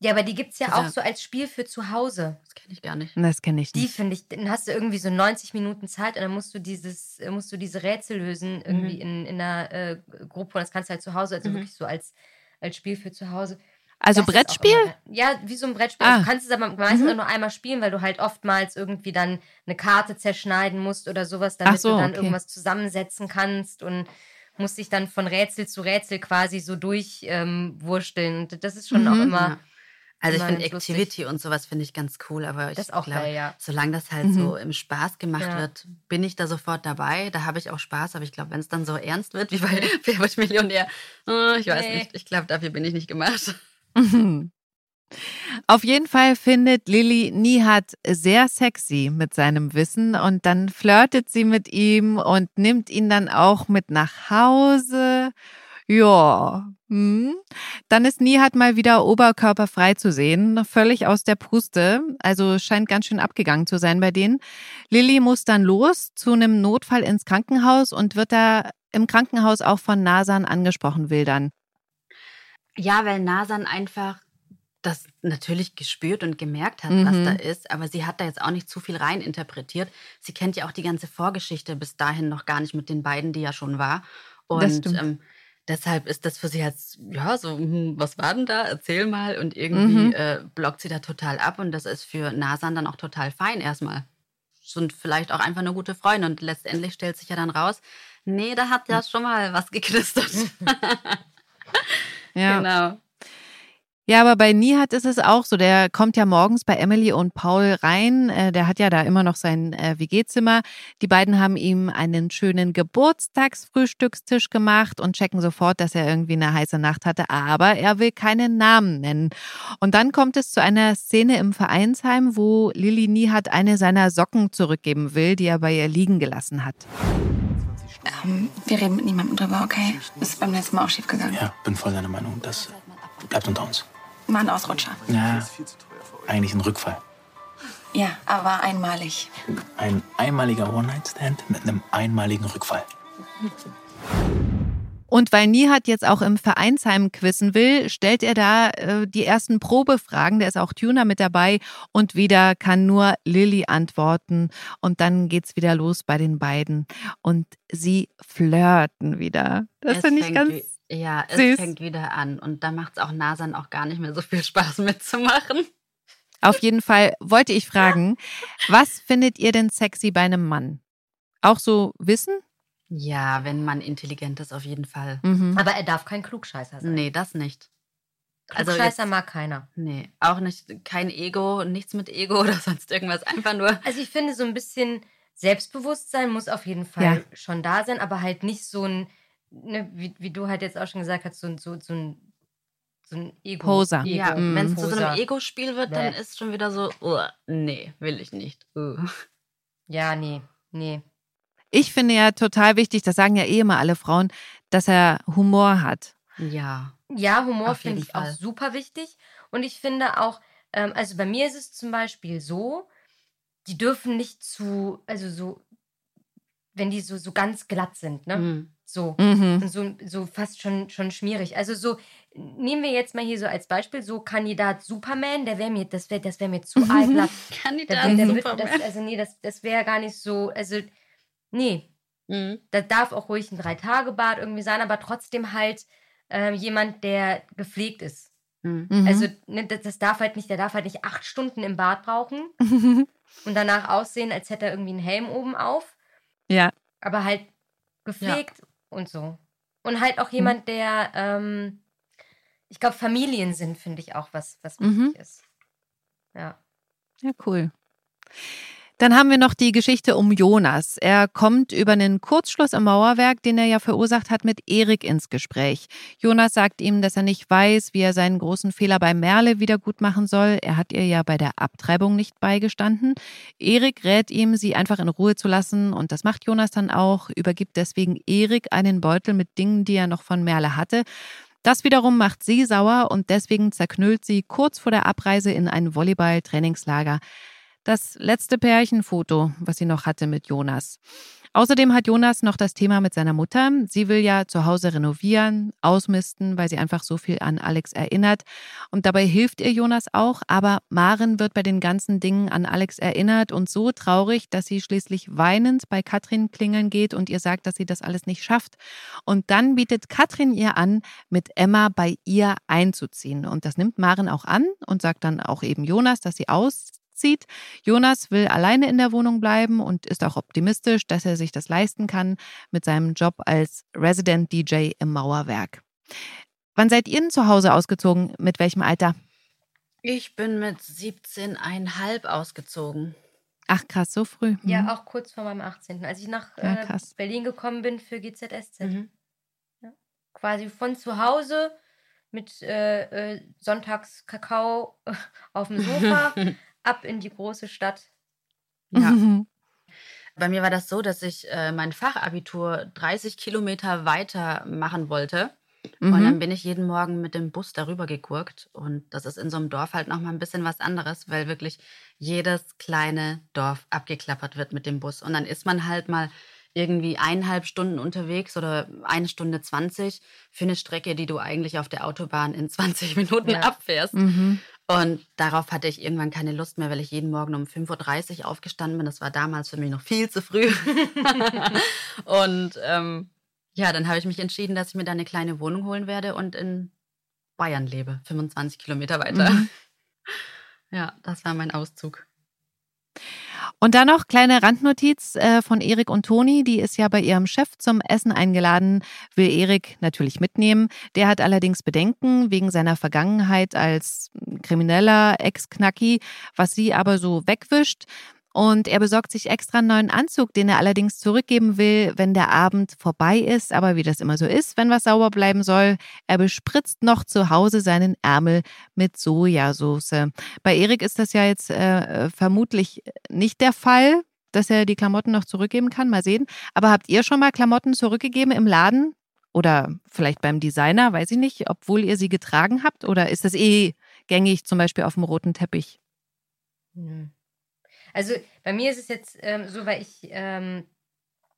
Ja, aber die gibt es ja auch so als Spiel für zu Hause. Das kenne ich gar nicht. Das kenne ich Die nicht. finde ich, dann hast du irgendwie so 90 Minuten Zeit und dann musst du dieses, äh, musst du diese Rätsel lösen, irgendwie in, in einer äh, Gruppe und das kannst du halt zu Hause, also Mhm. wirklich so als, als Spiel für zu Hause. Also Das Brettspiel? immer- Ja, wie so ein Brettspiel. Ah. Also du kannst es aber meistens Mhm. auch nur einmal spielen, weil du halt oftmals irgendwie dann eine Karte zerschneiden musst oder sowas, damit so, du dann okay. irgendwas zusammensetzen kannst und musst dich dann von Rätsel zu Rätsel quasi so durchwursteln. Ähm, das ist schon Mhm. auch immer. Also ich finde ganz lustig. Activity und sowas finde ich ganz cool, aber ich Das ist auch glaube, ja. solange das halt Mhm. so im Spaß gemacht Ja. wird, bin ich da sofort dabei. Da habe ich auch Spaß, aber ich glaube, wenn es dann so ernst wird wie bei Wer wird Millionär, äh, ich weiß Nee. nicht. Ich glaube, dafür bin ich nicht gemacht. Auf jeden Fall findet Lilly Nihat sehr sexy mit seinem Wissen und dann flirtet sie mit ihm und nimmt ihn dann auch mit nach Hause. Ja, hm. dann ist Nihat mal wieder oberkörperfrei zu sehen, völlig aus der Puste, also scheint ganz schön abgegangen zu sein bei denen. Lilly muss dann los zu einem Notfall ins Krankenhaus und wird da im Krankenhaus auch von Nasan angesprochen wildern. Ja, weil Nasan einfach das natürlich gespürt und gemerkt hat, was Mhm. da ist, aber sie hat da jetzt auch nicht zu viel rein interpretiert. Sie kennt ja auch die ganze Vorgeschichte bis dahin noch gar nicht mit den beiden, die ja schon war. Und ähm, deshalb ist das für sie jetzt, ja, so, hm, was war denn da? Erzähl mal. Und irgendwie Mhm. äh, blockt sie da total ab und das ist für Nasan dann auch total fein erstmal. Sind vielleicht auch einfach eine gute Freunde und letztendlich stellt sich ja dann raus, nee, da hat ja schon mal was geknistert. Ja. Genau. Ja, aber bei Nihat ist es auch so. Der kommt ja morgens bei Emily und Paul rein. Äh, Der hat ja da immer noch sein äh, WG-Zimmer. Die beiden haben ihm einen schönen Geburtstagsfrühstückstisch gemacht und checken sofort, dass er irgendwie eine heiße Nacht hatte. Aber er will keinen Namen nennen. Und dann kommt es zu einer Szene im Vereinsheim, wo Lilly Nihat eine seiner Socken zurückgeben will, die er bei ihr liegen gelassen hat. Ähm, wir reden mit niemandem drüber, okay? Das ist beim letzten Mal auch schief gegangen. Ja, bin voll deiner Meinung. Das bleibt unter uns. War ein Ausrutscher. Ja, eigentlich ein Rückfall. Ja, aber einmalig. Ein einmaliger One-Night-Stand mit einem einmaligen Rückfall. Und weil Nihat jetzt auch im Vereinsheim quizzen will, stellt er da äh, die ersten Probefragen. Da ist auch Tuner mit dabei und wieder kann nur Lilly antworten. Und dann geht's wieder los bei den beiden. Und sie flirten wieder. Das finde ich ganz. wie- Ja, es süß. fängt wieder an. Und da macht es auch Nasan auch gar nicht mehr so viel Spaß mitzumachen. Auf jeden Fall wollte ich fragen, was findet ihr denn sexy bei einem Mann? Auch so Wissen? Ja, wenn man intelligent ist, auf jeden Fall. Mhm. Aber er darf kein Klugscheißer sein. Nee, das nicht. also Klugscheißer jetzt- mag keiner. Nee, auch nicht, kein Ego, nichts mit Ego oder sonst irgendwas. Einfach nur. Also ich finde, so ein bisschen Selbstbewusstsein muss auf jeden Fall Ja. schon da sein, aber halt nicht so ein, ne, wie, wie du halt jetzt auch schon gesagt hast, so, ein- so, so ein, so ein Ego. Poser. Ego Ja, Mhm. wenn es zu so einem Ego-Spiel wird, dann Bäh. ist schon wieder so, "Uah, nee, will ich nicht. Uh. Ja, nee, nee. Ich finde ja total wichtig, das sagen ja eh immer alle Frauen, dass er Humor hat. Ja. Ja, Humor finde ich Fall. auch super wichtig. Und ich finde auch, ähm, also bei mir ist es zum Beispiel so, die dürfen nicht zu, also so, wenn die so, so ganz glatt sind, ne? Mhm. So, mhm. so, so fast schon, schon schmierig. Also so, nehmen wir jetzt mal hier so als Beispiel, so Kandidat Superman, der wäre mir, das wäre das wär mir zu mhm. allglatt. Kandidat der, der Superman. das, also nee, das, das wäre gar nicht so, also nee. Mhm. Da darf auch ruhig ein Drei-Tage-Bad irgendwie sein, aber trotzdem halt äh, jemand, der gepflegt ist. Mhm. Also ne, das, das, darf halt nicht, der darf halt nicht acht Stunden im Bad brauchen und danach aussehen, als hätte er irgendwie einen Helm oben auf. Ja. Aber halt gepflegt ja. und so. Und halt auch mhm. jemand, mhm. der, ähm, ich glaube, Familien sind, finde ich auch was, was wichtig mhm. ist. Ja. Ja, cool. Dann haben wir noch die Geschichte um Jonas. Er kommt über einen Kurzschluss im Mauerwerk, den er ja verursacht hat, mit Erik ins Gespräch. Jonas sagt ihm, dass er nicht weiß, wie er seinen großen Fehler bei Merle wieder gut machen soll. Er hat ihr ja bei der Abtreibung nicht beigestanden. Erik rät ihm, sie einfach in Ruhe zu lassen und das macht Jonas dann auch, übergibt deswegen Erik einen Beutel mit Dingen, die er noch von Merle hatte. Das wiederum macht sie sauer und deswegen zerknüllt sie kurz vor der Abreise in ein Volleyball-Trainingslager. Das letzte Pärchenfoto, was sie noch hatte mit Jonas. Außerdem hat Jonas noch das Thema mit seiner Mutter. Sie will ja zu Hause renovieren, ausmisten, weil sie einfach so viel an Alex erinnert. Und dabei hilft ihr Jonas auch. Aber Maren wird bei den ganzen Dingen an Alex erinnert und so traurig, dass sie schließlich weinend bei Katrin klingeln geht und ihr sagt, dass sie das alles nicht schafft. Und dann bietet Katrin ihr an, mit Emma bei ihr einzuziehen. Und das nimmt Maren auch an und sagt dann auch eben Jonas, dass sie aus zieht. Jonas will alleine in der Wohnung bleiben und ist auch optimistisch, dass er sich das leisten kann mit seinem Job als Resident DJ im Mauerwerk. Wann seid ihr denn zu Hause ausgezogen? Mit welchem Alter? Ich bin mit 17,5 ausgezogen. Ach krass, so früh. Mhm. Ja, auch kurz vor meinem 18. Als ich nach ja, äh, Berlin gekommen bin für GZSZ. Mhm. Ja. Quasi von zu Hause mit äh, äh, Sonntags Kakao auf dem Sofa ab in die große Stadt. Ja. Bei mir war das so, dass ich äh, mein Fachabitur 30 Kilometer weiter machen wollte. Mhm. Und dann bin ich jeden Morgen mit dem Bus darüber gegurkt. Und das ist in so einem Dorf halt nochmal ein bisschen was anderes, weil wirklich jedes kleine Dorf abgeklappert wird mit dem Bus. Und dann ist man halt mal irgendwie eineinhalb Stunden unterwegs oder eine Stunde 20 für eine Strecke, die du eigentlich auf der Autobahn in 20 Minuten ja. abfährst. Mhm. Und darauf hatte ich irgendwann keine Lust mehr, weil ich jeden Morgen um 5.30 Uhr aufgestanden bin. Das war damals für mich noch viel zu früh. und ähm, ja, dann habe ich mich entschieden, dass ich mir da eine kleine Wohnung holen werde und in Bayern lebe, 25 Kilometer weiter. Mhm. Ja, das war mein Auszug. Und dann noch kleine Randnotiz äh, von Erik und Toni. Die ist ja bei ihrem Chef zum Essen eingeladen, will Erik natürlich mitnehmen. Der hat allerdings Bedenken wegen seiner Vergangenheit als krimineller Ex-Knacki, was sie aber so wegwischt. Und er besorgt sich extra einen neuen Anzug, den er allerdings zurückgeben will, wenn der Abend vorbei ist. Aber wie das immer so ist, wenn was sauber bleiben soll, er bespritzt noch zu Hause seinen Ärmel mit Sojasauce. Bei Erik ist das ja jetzt äh, vermutlich nicht der Fall, dass er die Klamotten noch zurückgeben kann. Mal sehen. Aber habt ihr schon mal Klamotten zurückgegeben im Laden? Oder vielleicht beim Designer, weiß ich nicht, obwohl ihr sie getragen habt? Oder ist das eh gängig, zum Beispiel auf dem roten Teppich? Hm. Also bei mir ist es jetzt ähm, so, weil ich, ähm,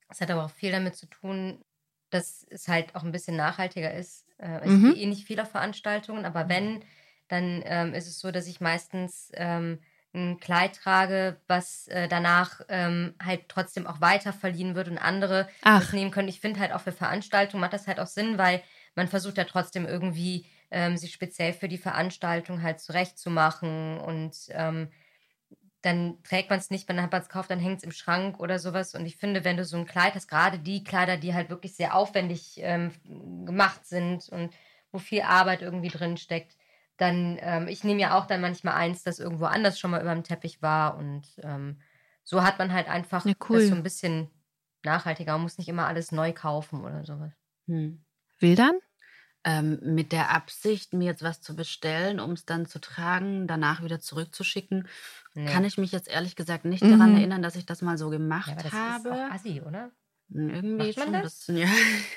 es hat aber auch viel damit zu tun, dass es halt auch ein bisschen nachhaltiger ist. Äh, ich mhm. gehe eh nicht viel auf Veranstaltungen, aber wenn, dann ähm, ist es so, dass ich meistens ähm, ein Kleid trage, was äh, danach ähm, halt trotzdem auch weiter verliehen wird und andere Ach. nehmen können. Ich finde halt auch für Veranstaltungen macht das halt auch Sinn, weil man versucht ja trotzdem irgendwie ähm, sich speziell für die Veranstaltung halt zurechtzumachen und ähm, dann trägt man es nicht, wenn hat man es kauft, dann hängt es im Schrank oder sowas. Und ich finde, wenn du so ein Kleid hast, gerade die Kleider, die halt wirklich sehr aufwendig ähm, gemacht sind und wo viel Arbeit irgendwie drin steckt, dann, ähm, ich nehme ja auch dann manchmal eins, das irgendwo anders schon mal über dem Teppich war. Und ähm, so hat man halt einfach ja, cool. das so ein bisschen nachhaltiger. Man muss nicht immer alles neu kaufen oder sowas. Hm. Wildern? Ähm, mit der Absicht, mir jetzt was zu bestellen, um es dann zu tragen, danach wieder zurückzuschicken, nee. kann ich mich jetzt ehrlich gesagt nicht mhm. daran erinnern, dass ich das mal so gemacht ja, aber das habe. Ist auch assi, oder? Irgendwie Macht man schon ein das? bisschen, ja.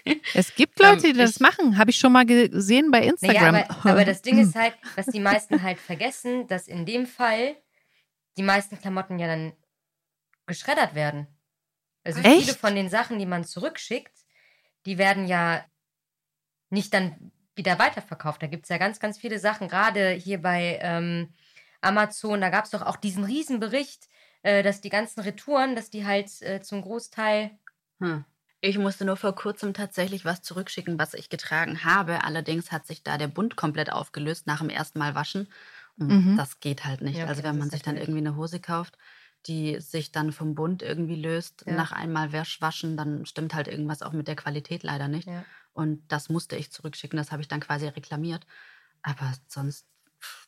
Es gibt Leute, die Ähm, das ich- machen. Habe ich schon mal gesehen bei Instagram. Naja, aber, aber das Ding ist halt, was die meisten halt vergessen, dass in dem Fall die meisten Klamotten ja dann geschreddert werden. Also Echt? viele von den Sachen, die man zurückschickt, die werden ja nicht dann wieder weiterverkauft. Da gibt es ja ganz, ganz viele Sachen, gerade hier bei ähm, Amazon, da gab es doch auch diesen Riesenbericht, äh, dass die ganzen Retouren, dass die halt äh, zum Großteil Hm. Ich musste nur vor kurzem tatsächlich was zurückschicken, was ich getragen habe. Allerdings hat sich da der Bund komplett aufgelöst nach dem ersten Mal waschen. Und Mhm. das geht halt nicht. Ja, okay, also wenn man sich dann irgendwie eine Hose kauft, die sich dann vom Bund irgendwie löst, Ja. nach einmal Wasch waschen, dann stimmt halt irgendwas auch mit der Qualität leider nicht. Ja. Und das musste ich zurückschicken. Das habe ich dann quasi reklamiert. Aber sonst,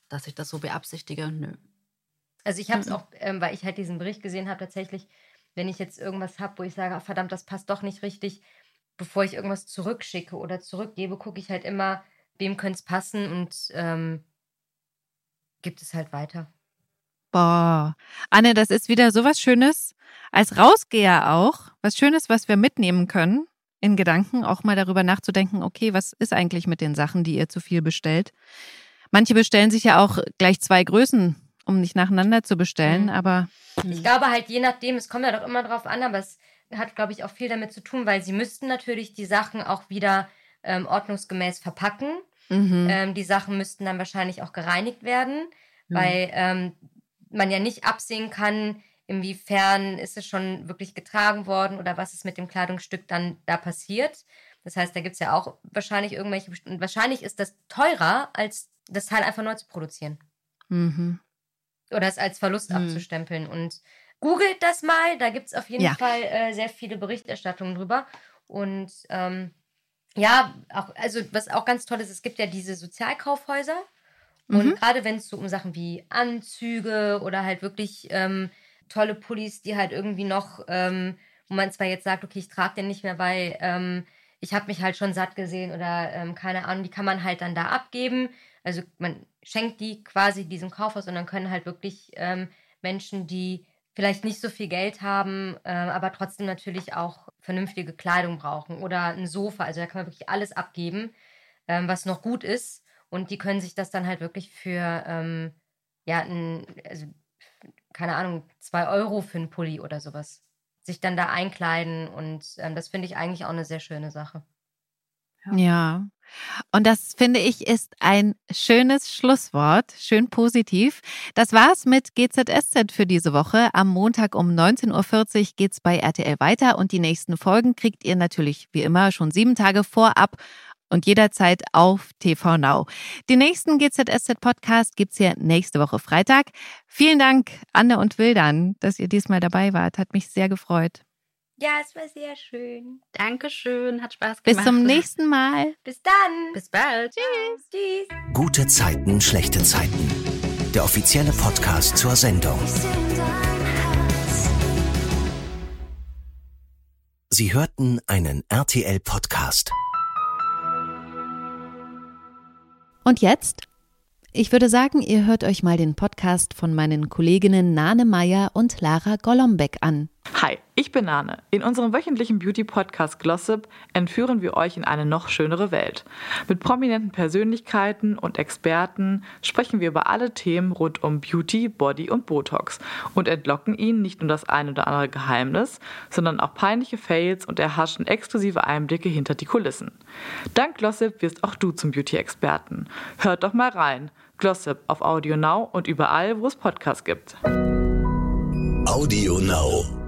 dass ich das so beabsichtige, nö. Also ich habe es auch, ähm, weil ich halt diesen Bericht gesehen habe, tatsächlich, wenn ich jetzt irgendwas habe, wo ich sage, ah, verdammt, das passt doch nicht richtig, bevor ich irgendwas zurückschicke oder zurückgebe, gucke ich halt immer, wem könnte es passen und ähm, gibt es halt weiter. Boah. Anne, das ist wieder so was Schönes. Als Rausgeher auch. Was Schönes, was wir mitnehmen können. In Gedanken auch mal darüber nachzudenken, okay, was ist eigentlich mit den Sachen, die ihr zu viel bestellt? Manche bestellen sich ja auch gleich zwei Größen, um nicht nacheinander zu bestellen, Mhm. aber Ich glaube halt, je nachdem, es kommt ja doch immer drauf an, aber es hat, glaube ich, auch viel damit zu tun, weil sie müssten natürlich die Sachen auch wieder ähm, ordnungsgemäß verpacken. mhm. Ähm, die Sachen müssten dann wahrscheinlich auch gereinigt werden, weil ähm, man ja nicht absehen kann, inwiefern ist es schon wirklich getragen worden oder was ist mit dem Kleidungsstück dann da passiert. Das heißt, da gibt es ja auch wahrscheinlich irgendwelche, und wahrscheinlich ist das teurer, als das Teil einfach neu zu produzieren Mhm. oder es als Verlust Hm. abzustempeln. Und googelt das mal, da gibt es auf jeden Ja. Fall äh, sehr viele Berichterstattungen drüber. Und ähm, ja, auch, also was auch ganz toll ist, es gibt ja diese Sozialkaufhäuser. Und Mhm. gerade wenn es so um Sachen wie Anzüge oder halt wirklich ähm, tolle Pullis, die halt irgendwie noch, ähm, wo man zwar jetzt sagt, okay, ich trage den nicht mehr, weil ähm, ich habe mich halt schon satt gesehen oder ähm, keine Ahnung, die kann man halt dann da abgeben. Also man schenkt die quasi diesem Kaufhaus und dann können halt wirklich ähm, Menschen, die vielleicht nicht so viel Geld haben, ähm, aber trotzdem natürlich auch vernünftige Kleidung brauchen oder ein Sofa. Also da kann man wirklich alles abgeben, ähm, was noch gut ist. Und die können sich das dann halt wirklich für, ähm, ja, ein, also, keine Ahnung, zwei Euro für einen Pulli oder sowas, sich dann da einkleiden. Und ähm, das finde ich eigentlich auch eine sehr schöne Sache. Ja. Und das finde ich ist ein schönes Schlusswort, schön positiv. Das war's mit GZSZ für diese Woche. Am Montag um 19.40 Uhr geht's bei RTL weiter und die nächsten Folgen kriegt ihr natürlich wie immer schon sieben Tage vorab und jederzeit auf TV Now. Den nächsten GZSZ Podcast gibt's hier nächste Woche Freitag. Vielen Dank, Anne und Wildern, dass ihr diesmal dabei wart. Hat mich sehr gefreut. Ja, es war sehr schön. Dankeschön, hat Spaß Bis gemacht. zum nächsten Mal. Bis dann. Bis bald. Tschüss. Tschüss. Gute Zeiten, schlechte Zeiten. Der offizielle Podcast zur Sendung. Sie hörten einen RTL-Podcast. Und jetzt? Ich würde sagen, ihr hört euch mal den Podcast von meinen Kolleginnen Nane Meyer und Lara Golombek an. Hi, ich bin Nane. In unserem wöchentlichen Beauty-Podcast Glossip entführen wir euch in eine noch schönere Welt. Mit prominenten Persönlichkeiten und Experten sprechen wir über alle Themen rund um Beauty, Body und Botox und entlocken ihnen nicht nur das ein oder andere Geheimnis, sondern auch peinliche Fails und erhaschen exklusive Einblicke hinter die Kulissen. Dank Glossip wirst auch du zum Beauty-Experten. Hört doch mal rein. Glossip auf Audio Now und überall, wo es Podcasts gibt. Audio Now.